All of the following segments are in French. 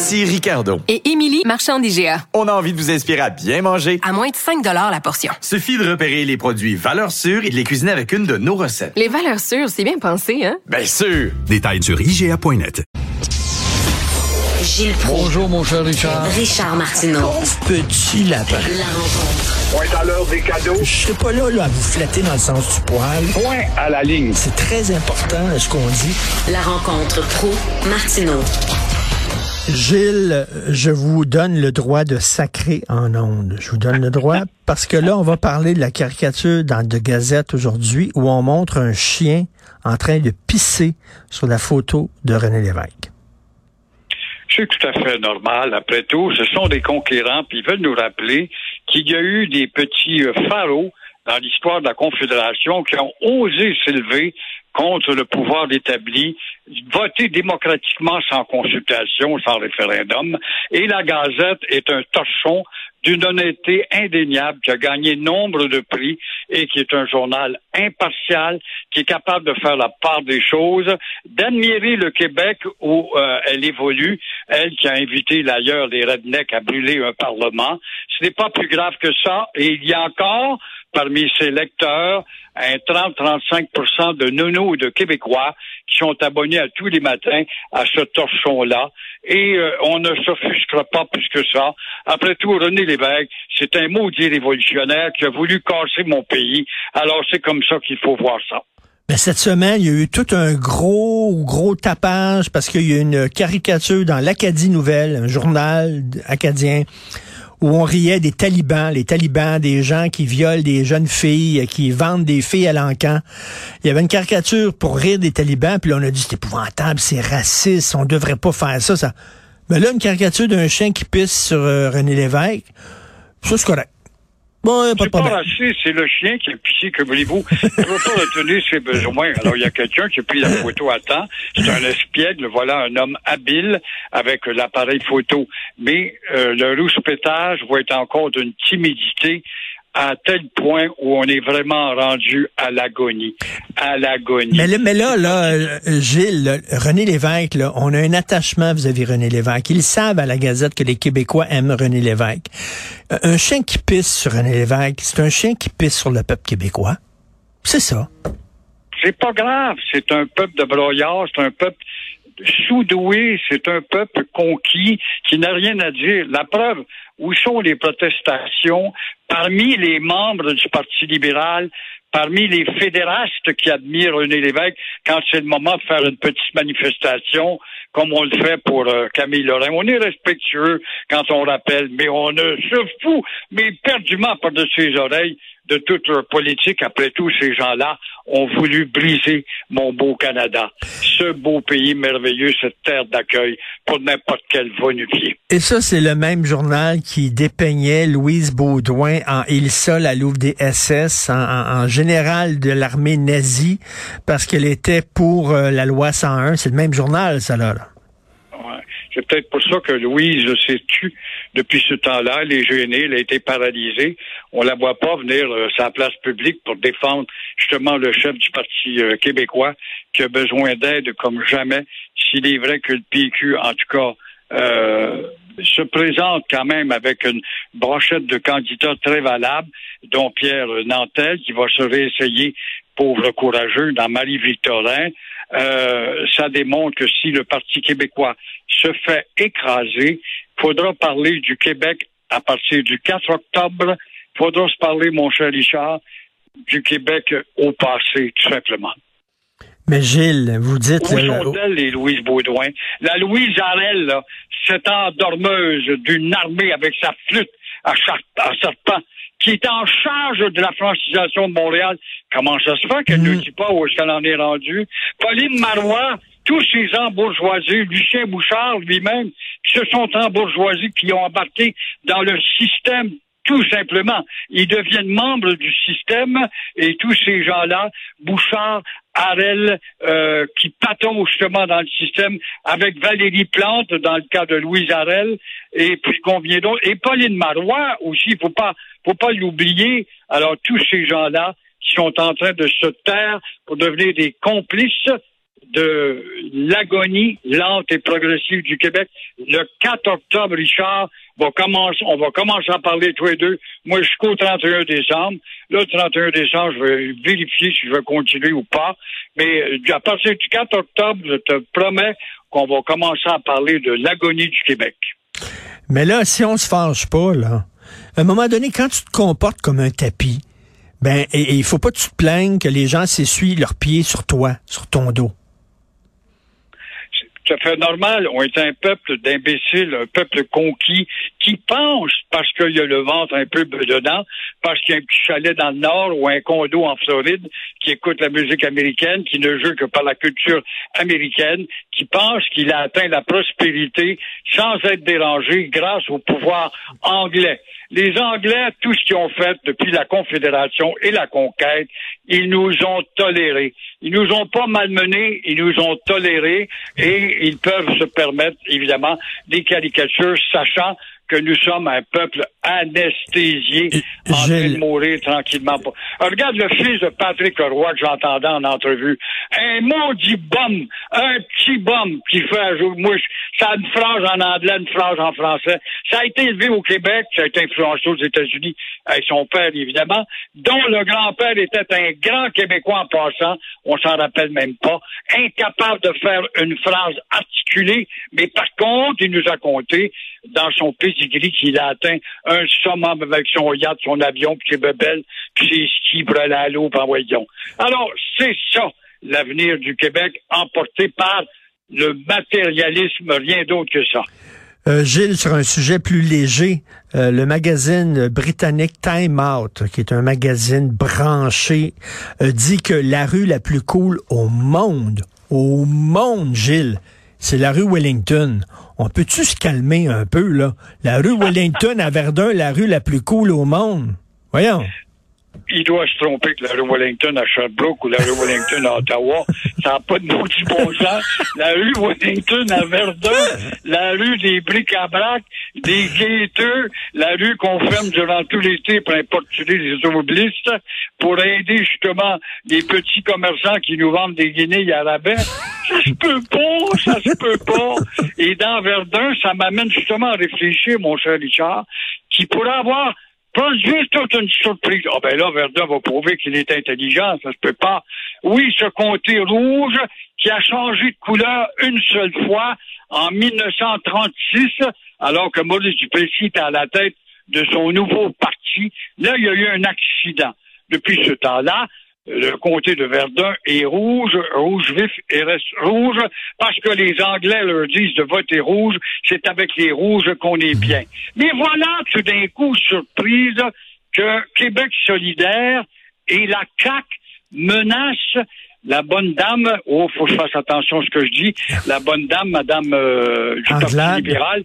Ici Ricardo. Et Émilie, marchand d'IGA. On a envie de vous inspirer à bien manger. À moins de 5 la portion. Suffit de repérer les produits valeurs sûres et de les cuisiner avec une de nos recettes. Les valeurs sûres, c'est bien pensé, hein? Bien sûr! Détails sur IGA.net. Gilles Proulx. Bonjour, mon cher Richard. Richard Martineau. Petit lapin. La rencontre. Point à l'heure des cadeaux. Je serai pas là, là à vous flatter dans le sens du poil. Point à la ligne. C'est très important, ce qu'on dit. La rencontre pro martineau Gilles, je vous donne le droit de sacrer en ondes. Je vous donne le droit parce que là, on va parler de la caricature dans De Gazette aujourd'hui où on montre un chien en train de pisser sur la photo de René Lévesque. C'est tout à fait normal. Après tout, ce sont des conquérants, puis ils veulent nous rappeler qu'il y a eu des petits euh, pharaons dans l'histoire de la Confédération qui ont osé s'élever contre le pouvoir établi, voter démocratiquement sans consultation, sans référendum. Et la Gazette est un torchon d'une honnêteté indéniable, qui a gagné nombre de prix et qui est un journal impartial, qui est capable de faire la part des choses, d'admirer le Québec où euh, elle évolue, elle qui a invité d'ailleurs les rednecks à brûler un parlement. Ce n'est pas plus grave que ça. Et il y a encore parmi ses lecteurs un 30-35% de nounous de Québécois qui sont abonnés à tous les matins à ce torchon-là. Et euh, on ne s'offusquera pas plus que ça. Après tout, René Lévesque, c'est un maudit révolutionnaire qui a voulu casser mon pays. Alors c'est comme ça qu'il faut voir ça. Mais cette semaine, il y a eu tout un gros, gros tapage parce qu'il y a une caricature dans l'Acadie Nouvelle, un journal acadien, où on riait des talibans, les talibans, des gens qui violent des jeunes filles, qui vendent des filles à l'encan. Il y avait une caricature pour rire des talibans, puis là, on a dit c'est épouvantable, c'est raciste, on devrait pas faire ça. ça. Mais là, une caricature d'un chien qui pisse sur euh, René Lévesque, ça c'est correct. Bon, pas c'est pas raciste, c'est le chien qui a pissé, que voulez-vous. Il veut pas retenir ses besoins. Alors, il y a quelqu'un qui a pris la photo à temps. C'est un espiègle. Voilà un homme habile avec l'appareil photo. Mais euh, le rouspétage va être encore d'une timidité à tel point où on est vraiment rendu à l'agonie. À l'agonie. Mais là, mais là, là Gilles, René Lévesque, là, on a un attachement vis-à-vis René Lévesque. Ils savent à la Gazette que les Québécois aiment René Lévesque. Euh, un chien qui pisse sur René Lévesque, c'est un chien qui pisse sur le peuple québécois. C'est ça. C'est pas grave. C'est un peuple de broyards, c'est un peuple sous-doué, c'est un peuple conquis qui n'a rien à dire. La preuve, où sont les protestations parmi les membres du Parti libéral, parmi les fédérastes qui admirent René Lévesque quand c'est le moment de faire une petite manifestation comme on le fait pour euh, Camille Lorrain? On est respectueux quand on rappelle, mais on se fout, mais perdument par-dessus ses oreilles de toute leur politique. Après tout, ces gens-là ont voulu briser mon beau Canada, ce beau pays merveilleux, cette terre d'accueil pour n'importe quel va-nu-pied. Et ça, c'est le même journal qui dépeignait Louise Baudouin en Ilsa, la Louve des SS, en, général de l'armée nazie, parce qu'elle était pour euh, la loi 101. C'est le même journal, ça, là. C'est peut-être pour ça que Louise s'est tue depuis ce temps-là. Elle est gênée, elle a été paralysée. On la voit pas venir euh, sa place publique pour défendre justement le chef du Parti euh, québécois qui a besoin d'aide comme jamais. S'il est vrai que le PQ, en tout cas, euh, se présente quand même avec une brochette de candidats très valables, dont Pierre Nantel, qui va se réessayer, pauvre courageux, dans Marie-Victorin. Euh, ça démontre que si le Parti québécois se fait écraser, faudra parler du Québec à partir du 4 octobre. Faudra se parler, mon cher Richard, du Québec au passé, tout simplement. Mais Gilles, vous dites... Où sont-elles, les Louise Baudouin? La Louise Arel, cette endormeuse d'une armée avec sa flûte à, serpent, qui est en charge de la francisation de Montréal. Comment ça se fait qu'elle ne mm. dit pas où est-ce qu'elle en est rendue? Pauline Marois, tous ces embourgeoisés, Lucien Bouchard lui-même, qui se sont embourgeoisés, qui ont embarqué dans le système tout simplement. Ils deviennent membres du système et tous ces gens-là, Bouchard, Harel, euh, qui patont justement dans le système, avec Valérie Plante, dans le cas de Louise Harel, et puis combien d'autres, et Pauline Marois aussi, faut pas, faut pas l'oublier. Alors tous ces gens-là qui sont en train de se taire pour devenir des complices de l'agonie lente et progressive du Québec. Le 4 octobre, Richard, on va commencer à parler tous les deux. Moi, jusqu'au 31 décembre. Le 31 décembre, je vais vérifier si je vais continuer ou pas. Mais euh, à partir du 4 octobre, je te promets qu'on va commencer à parler de l'agonie du Québec. Mais là, si on se fâche pas, là, à un moment donné, quand tu te comportes comme un tapis, ben, il faut pas que tu te plaignes que les gens s'essuient leurs pieds sur toi, sur ton dos tout à fait normal. On est un peuple d'imbéciles, un peuple conquis, qui pense, parce qu'il y a le ventre un peu dedans, parce qu'il y a un petit chalet dans le nord ou un condo en Floride, qui écoute la musique américaine, qui ne joue que par la culture américaine, qui pense qu'il a atteint la prospérité sans être dérangé grâce au pouvoir anglais. Les Anglais, tout ce qu'ils ont fait depuis la Confédération et la conquête, ils nous ont tolérés. Ils nous ont pas malmenés, ils nous ont tolérés et ils peuvent se permettre, évidemment, des caricatures, sachant que nous sommes un peuple anesthésié en train de mourir tranquillement. regarde le fils de Patrick Roy que j'entendais en entrevue. Un maudit bum, un petit bum qui fait un jour, moi, ça a une phrase en anglais, une phrase en français. Ça a été élevé au Québec, ça a été influencé aux États-Unis avec son père, évidemment, dont le grand-père était un grand Québécois en passant, on s'en rappelle même pas, incapable de faire une phrase articulée, mais par contre, il nous a compté dans son pedigree qu'il a atteint un summum avec son yacht, son avion, puis ses bebelles, puis ses skis pour aller à l'eau, voyons. Alors, c'est ça, l'avenir du Québec, emporté par le matérialisme, rien d'autre que ça. Euh, Gilles, sur un sujet plus léger, euh, le magazine britannique Time Out, qui est un magazine branché, euh, dit que la rue la plus cool au monde, au monde, Gilles, c'est la rue Wellington. On peut-tu se calmer un peu, là? La rue Wellington à Verdun, la rue la plus cool au monde. Voyons il doit se tromper que la rue Wellington à Sherbrooke ou la rue Wellington à Ottawa. Ça n'a pas de du bon sens. La rue Wellington à Verdun, la rue des bric-à-brac, des gaiteux, la rue qu'on ferme durant tout l'été pour importuner les automobilistes pour aider justement les petits commerçants qui nous vendent des guinées à la baie. Ça se peut pas, ça se peut pas. Et dans Verdun, ça m'amène justement à réfléchir, mon cher Richard, qui pourrait avoir juste toute une surprise. Ah ben là, Verdun va prouver qu'il est intelligent, ça se peut pas. Oui, ce comté rouge qui a changé de couleur une seule fois en 1936, alors que Maurice Duplessis était à la tête de son nouveau parti. Là, il y a eu un accident. Depuis ce temps-là, le comté de Verdun est rouge, rouge vif et reste rouge parce que les Anglais leur disent de voter rouge, c'est avec les rouges qu'on est bien. Mais voilà tout d'un coup, surprise, que Québec solidaire et la CAC menacent la bonne dame, oh, faut que je fasse attention à ce que je dis, la bonne dame, Madame euh, du Parti libéral,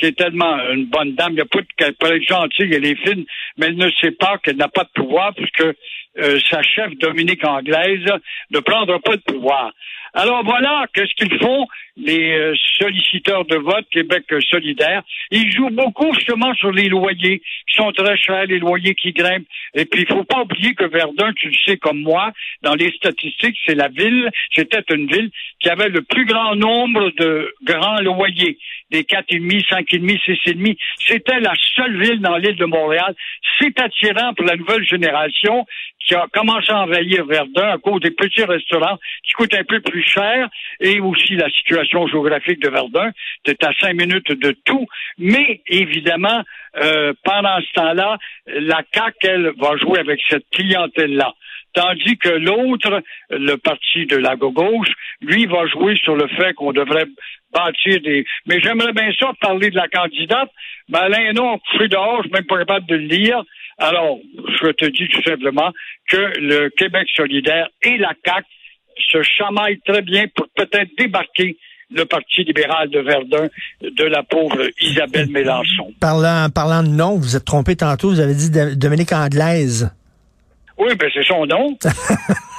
qui est tellement une bonne dame, il n'y a pas qu'elle peut être gentille, elle est fine, mais elle ne sait pas qu'elle n'a pas de pouvoir puisque euh, sa chef Dominique Anglaise ne prendra pas de pouvoir. Alors voilà, qu'est-ce qu'ils font, les euh, solliciteurs de vote Québec solidaire? Ils jouent beaucoup justement sur les loyers, qui sont très chers, les loyers qui grimpent. Et puis, il faut pas oublier que Verdun, tu le sais comme moi, dans les statistiques, c'est la ville, c'était une ville qui avait le plus grand nombre de grands loyers, des quatre et demi, cinq et demi, six et demi. C'était la seule ville dans l'île de Montréal. C'est attirant pour la nouvelle génération qui a commencé à envahir Verdun à cause des petits restaurants qui coûtent un peu plus cher et aussi la situation géographique de Verdun. C'est à cinq minutes de tout. Mais évidemment, euh, pendant ce temps-là, la CAQ, elle, va jouer avec cette clientèle-là. Tandis que l'autre, le parti de la gauche, lui, va jouer sur le fait qu'on devrait bâtir des... Mais j'aimerais bien ça parler de la candidate. Mais Alain, non, je suis dehors, je suis même pas capable de le lire. Alors, je te dis tout simplement que le Québec solidaire et la CAQ se chamaillent très bien pour peut-être débarquer le Parti libéral de Verdun de la pauvre Isabelle Mélenchon. Parlant, parlant de nom, vous êtes trompé tantôt, vous avez dit Dominique Anglaise. Oui, ben c'est son nom.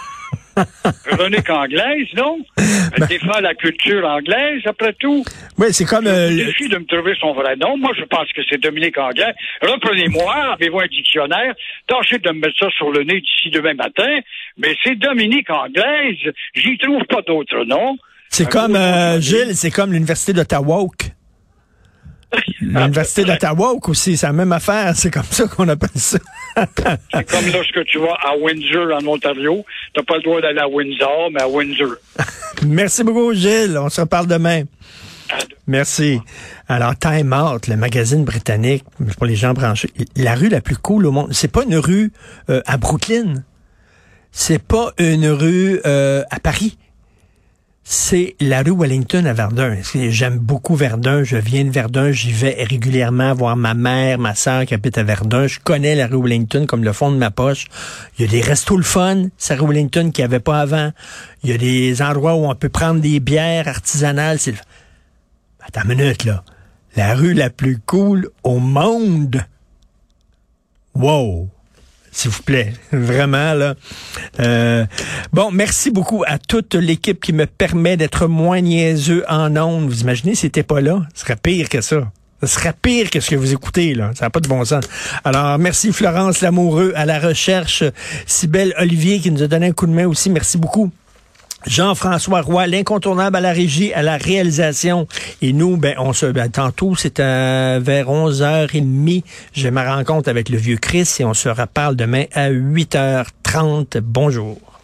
Véronique Anglaise, non? Elle défend la culture anglaise, après tout. Oui, c'est comme... euh, Il le- suffit de me trouver son vrai nom. Moi, je pense que c'est Dominique Anglais. Reprenez-moi, avez-vous un dictionnaire? Tâchez de me mettre ça sur le nez d'ici demain matin. Mais c'est Dominique Anglaise. J'y trouve pas d'autre nom. c'est comme, euh, Gilles, c'est comme l'Université d'Ottawa. L'Université d'Ottawa aussi, c'est la même affaire. C'est comme ça qu'on appelle ça. C'est comme lorsque tu vas à Windsor, en Ontario. T'as pas le droit d'aller à Windsor, mais à Windsor. Merci beaucoup, Gilles. On se reparle demain. Merci. Alors, Time Out, le magazine britannique, pour les gens branchés, la rue la plus cool au monde, c'est pas une rue euh, à Brooklyn. C'est pas une rue euh, à Paris. C'est la rue Wellington à Verdun. J'aime beaucoup Verdun. Je viens de Verdun. J'y vais régulièrement voir ma mère, ma sœur qui habite à Verdun. Je connais la rue Wellington comme le fond de ma poche. Il y a des restos le fun, c'est la rue Wellington qu'il n'y avait pas avant. Il y a des endroits où on peut prendre des bières artisanales. Attends une minute, là. La rue la plus cool au monde. Wow. S'il vous plaît. Vraiment, là. Euh, bon, merci beaucoup à toute l'équipe qui me permet d'être moins niaiseux en ondes. Vous imaginez, si c'était pas là, ce serait pire que ça. Ce serait pire que ce que vous écoutez, là. Ça n'a pas de bon sens. Alors, merci Florence Lamoureux à la recherche. Sybelle Olivier qui nous a donné un coup de main aussi. Merci beaucoup. Jean-François Roy, l'incontournable à la régie, à la réalisation. Et nous, ben, on se, ben, tantôt, c'est à vers 11h30. J'ai ma rencontre avec le vieux Chris et on se reparle demain à 8h30. Bonjour.